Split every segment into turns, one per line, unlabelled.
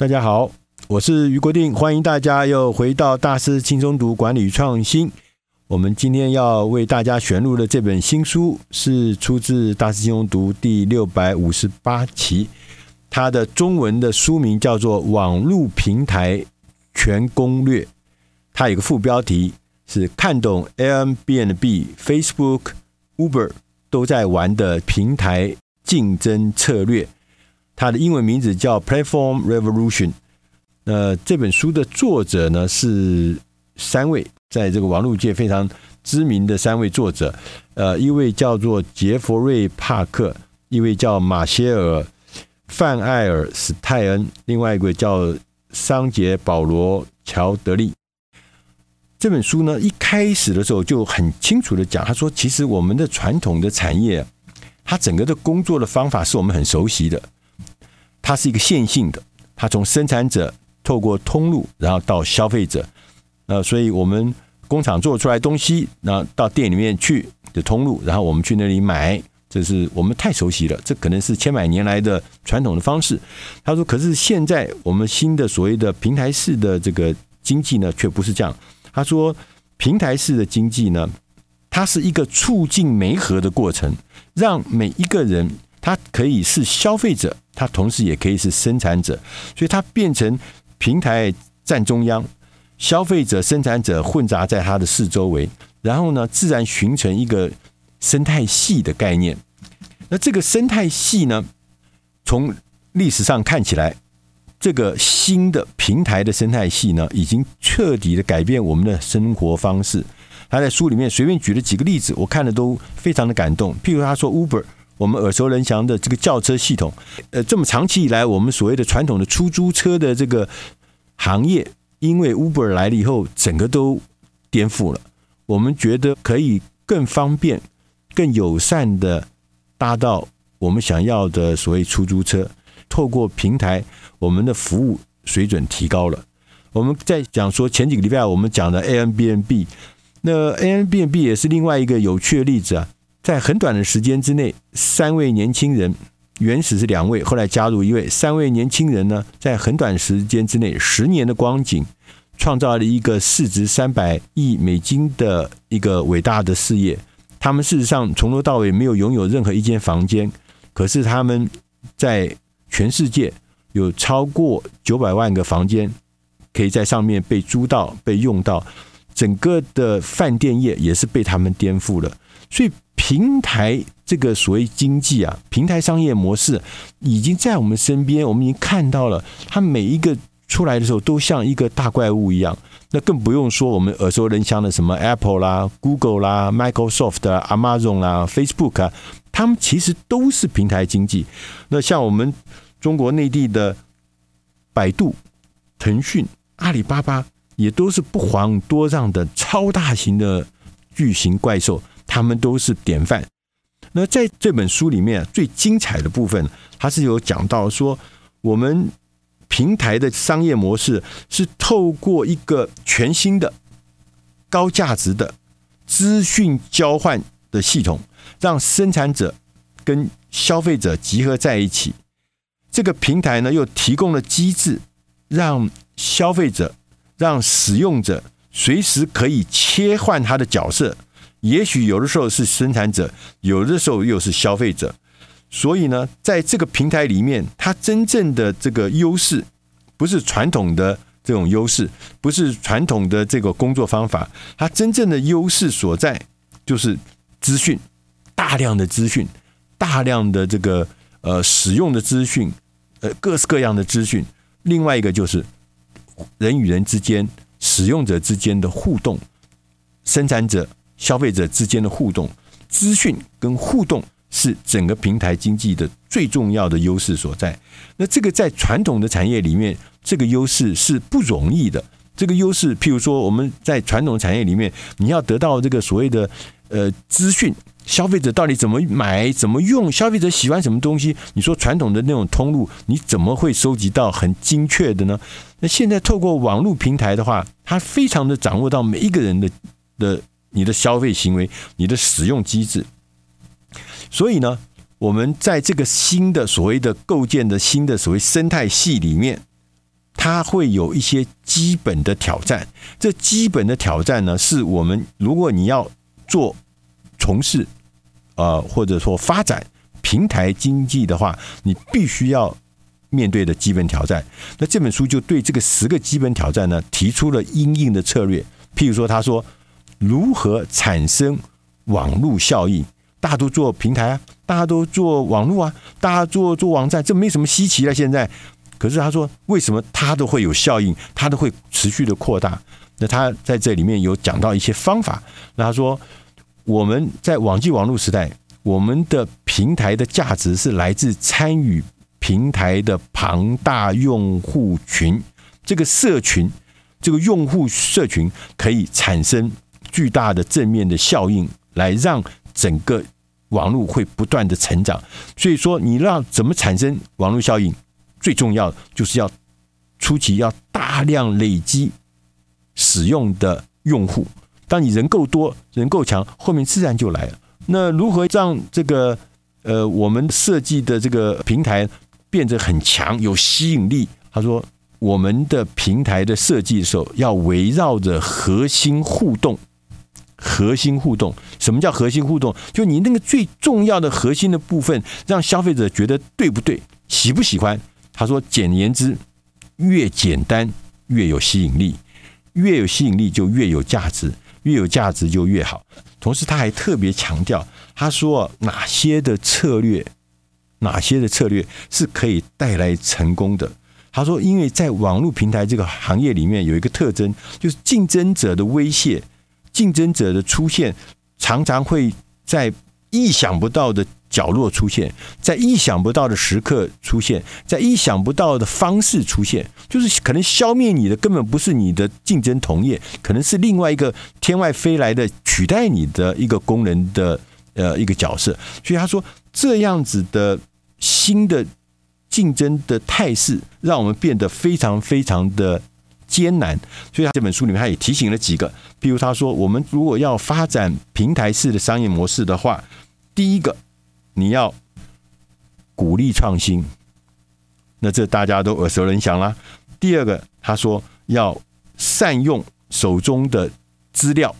大家好，我是余国定，欢迎大家又回到大师轻松读管理与创新。我们今天要为大家选录的这本新书是出自大师轻松读第六百五十八期，它的中文的书名叫做《网络平台全攻略》，它有个副标题是“看懂 Airbnb、Facebook、Uber 都在玩的平台竞争策略”。它的英文名字叫 Platform Revolution。那这本书的作者呢，是三位在这个网络界非常知名的三位作者。呃，一位叫做杰弗瑞·帕克，一位叫马歇尔·范艾尔史泰恩，另外一位叫桑杰·保罗·乔德利。这本书呢，一开始的时候就很清楚的讲，他说，其实我们的传统的产业，它整个的工作的方法是我们很熟悉的。它是一个线性的，它从生产者透过通路，然后到消费者。呃，所以我们工厂做出来东西，然后到店里面去的通路，然后我们去那里买，这是我们太熟悉了。这可能是千百年来的传统的方式。他说：“可是现在我们新的所谓的平台式的这个经济呢，却不是这样。”他说：“平台式的经济呢，它是一个促进媒合的过程，让每一个人。”它可以是消费者，它同时也可以是生产者，所以它变成平台占中央，消费者、生产者混杂在它的四周围，然后呢，自然形成一个生态系的概念。那这个生态系呢，从历史上看起来，这个新的平台的生态系呢，已经彻底的改变我们的生活方式。他在书里面随便举了几个例子，我看了都非常的感动。譬如他说 Uber。我们耳熟能详的这个叫车系统，呃，这么长期以来，我们所谓的传统的出租车的这个行业，因为 Uber 来了以后，整个都颠覆了。我们觉得可以更方便、更友善的搭到我们想要的所谓出租车。透过平台，我们的服务水准提高了。我们在讲说前几个礼拜我们讲的 Airbnb，那 Airbnb 也是另外一个有趣的例子啊。在很短的时间之内，三位年轻人，原始是两位，后来加入一位，三位年轻人呢，在很短时间之内，十年的光景，创造了一个市值三百亿美金的一个伟大的事业。他们事实上从头到尾没有拥有任何一间房间，可是他们在全世界有超过九百万个房间，可以在上面被租到、被用到，整个的饭店业也是被他们颠覆了，所以。平台这个所谓经济啊，平台商业模式已经在我们身边，我们已经看到了。它每一个出来的时候，都像一个大怪物一样。那更不用说我们耳熟能详的什么 Apple 啦、Google 啦、Microsoft 啦、Amazon 啦、Facebook 啊，他们其实都是平台经济。那像我们中国内地的百度、腾讯、阿里巴巴，也都是不遑多让的超大型的巨型怪兽。他们都是典范。那在这本书里面最精彩的部分，它是有讲到说，我们平台的商业模式是透过一个全新的高价值的资讯交换的系统，让生产者跟消费者集合在一起。这个平台呢，又提供了机制，让消费者、让使用者随时可以切换他的角色。也许有的时候是生产者，有的时候又是消费者，所以呢，在这个平台里面，它真正的这个优势不是传统的这种优势，不是传统的这个工作方法，它真正的优势所在就是资讯，大量的资讯，大量的这个呃使用的资讯，呃各式各样的资讯。另外一个就是人与人之间、使用者之间的互动，生产者。消费者之间的互动、资讯跟互动是整个平台经济的最重要的优势所在。那这个在传统的产业里面，这个优势是不容易的。这个优势，譬如说我们在传统产业里面，你要得到这个所谓的呃资讯，消费者到底怎么买、怎么用，消费者喜欢什么东西？你说传统的那种通路，你怎么会收集到很精确的呢？那现在透过网络平台的话，它非常的掌握到每一个人的的。你的消费行为，你的使用机制，所以呢，我们在这个新的所谓的构建的新的所谓生态系里面，它会有一些基本的挑战。这基本的挑战呢，是我们如果你要做从事呃或者说发展平台经济的话，你必须要面对的基本挑战。那这本书就对这个十个基本挑战呢，提出了因应的策略。譬如说，他说如何产生网络效应。大家都做平台啊，大家都做网络啊，大家做做网站，这没什么稀奇了。现在，可是他说，为什么它都会有效应，它都会持续的扩大？那他在这里面有讲到一些方法。那他说，我们在网际网络时代，我们的平台的价值是来自参与平台的庞大用户群，这个社群，这个用户社群可以产生巨大的正面的效应，来让。整个网络会不断的成长，所以说你让怎么产生网络效应，最重要就是要初期要大量累积使用的用户。当你人够多、人够强，后面自然就来了。那如何让这个呃我们设计的这个平台变得很强、有吸引力？他说，我们的平台的设计的时候要围绕着核心互动。核心互动，什么叫核心互动？就你那个最重要的核心的部分，让消费者觉得对不对，喜不喜欢？他说，简言之，越简单越有吸引力，越有吸引力就越有价值，越有价值就越好。同时，他还特别强调，他说哪些的策略，哪些的策略是可以带来成功的。他说，因为在网络平台这个行业里面有一个特征，就是竞争者的威胁。竞争者的出现常常会在意想不到的角落出现，在意想不到的时刻出现，在意想不到的方式出现，就是可能消灭你的根本不是你的竞争同业，可能是另外一个天外飞来的取代你的一个功能的呃一个角色。所以他说，这样子的新的竞争的态势，让我们变得非常非常的。艰难，所以他这本书里面他也提醒了几个，比如他说，我们如果要发展平台式的商业模式的话，第一个你要鼓励创新，那这大家都耳熟能详啦。第二个，他说要善用手中的资料，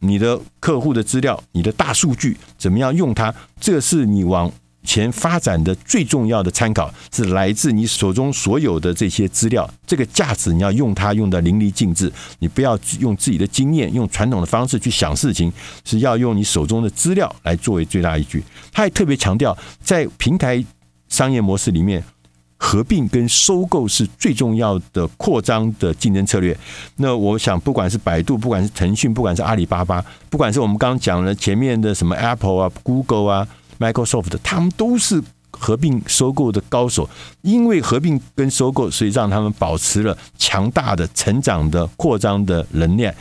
你的客户的资料，你的大数据怎么样用它，这是你往前发展的最重要的参考是来自你手中所有的这些资料，这个价值你要用它用得淋漓尽致，你不要用自己的经验，用传统的方式去想事情，是要用你手中的资料来作为最大依据。他还特别强调，在平台商业模式里面，合并跟收购是最重要的扩张的竞争策略。那我想，不管是百度，不管是腾讯，不管是阿里巴巴，不管是我们刚刚讲了前面的什么 Apple 啊、Google 啊。Microsoft，他们都是合并收购的高手，因为合并跟收购，所以让他们保持了强大的成长的扩张的能量。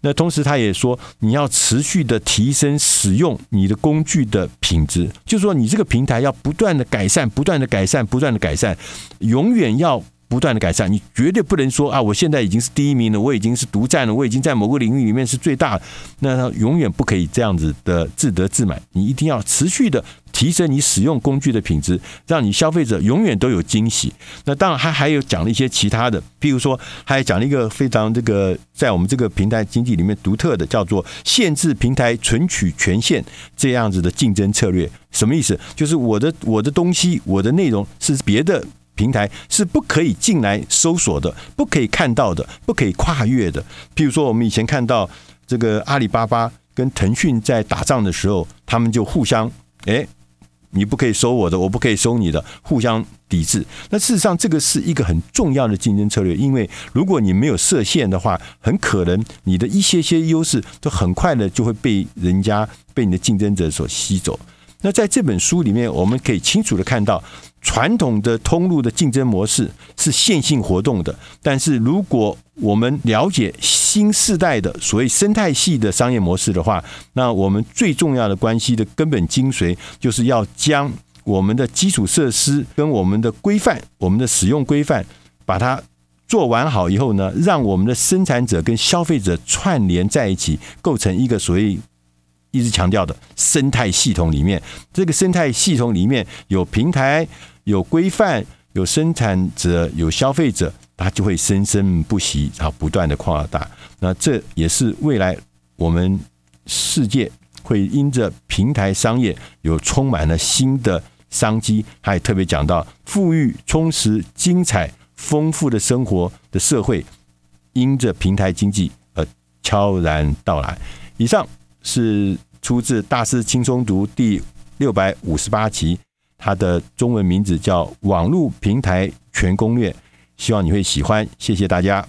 那同时，他也说，你要持续的提升使用你的工具的品质，就是说，你这个平台要不断的改善，不断的改善，不断的改善，永远要。不断的改善，你绝对不能说啊！我现在已经是第一名了，我已经是独占了，我已经在某个领域里面是最大。那他永远不可以这样子的自得自满，你一定要持续的提升你使用工具的品质，让你消费者永远都有惊喜。那当然，他还有讲了一些其他的，譬如说，还讲了一个非常这个在我们这个平台经济里面独特的，叫做限制平台存取权限这样子的竞争策略。什么意思？就是我的我的东西，我的内容是别的。平台是不可以进来搜索的，不可以看到的，不可以跨越的。譬如说，我们以前看到这个阿里巴巴跟腾讯在打仗的时候，他们就互相，哎，你不可以搜我的，我不可以搜你的，互相抵制。那事实上，这个是一个很重要的竞争策略，因为如果你没有设限的话，很可能你的一些些优势都很快的就会被人家被你的竞争者所吸走。那在这本书里面，我们可以清楚的看到。传统的通路的竞争模式是线性活动的，但是如果我们了解新世代的所谓生态系的商业模式的话，那我们最重要的关系的根本精髓，就是要将我们的基础设施跟我们的规范、我们的使用规范，把它做完好以后呢，让我们的生产者跟消费者串联在一起，构成一个所谓。一直强调的生态系统里面，这个生态系统里面有平台、有规范、有生产者、有消费者，它就会生生不息，然后不断的扩大。那这也是未来我们世界会因着平台商业有充满了新的商机，还特别讲到富裕、充实、精彩、丰富的生活的社会，因着平台经济而悄然到来。以上是出自《大师轻松读》第六百五十八期，它的中文名字叫《网络平台全攻略》，希望你会喜欢。谢谢大家。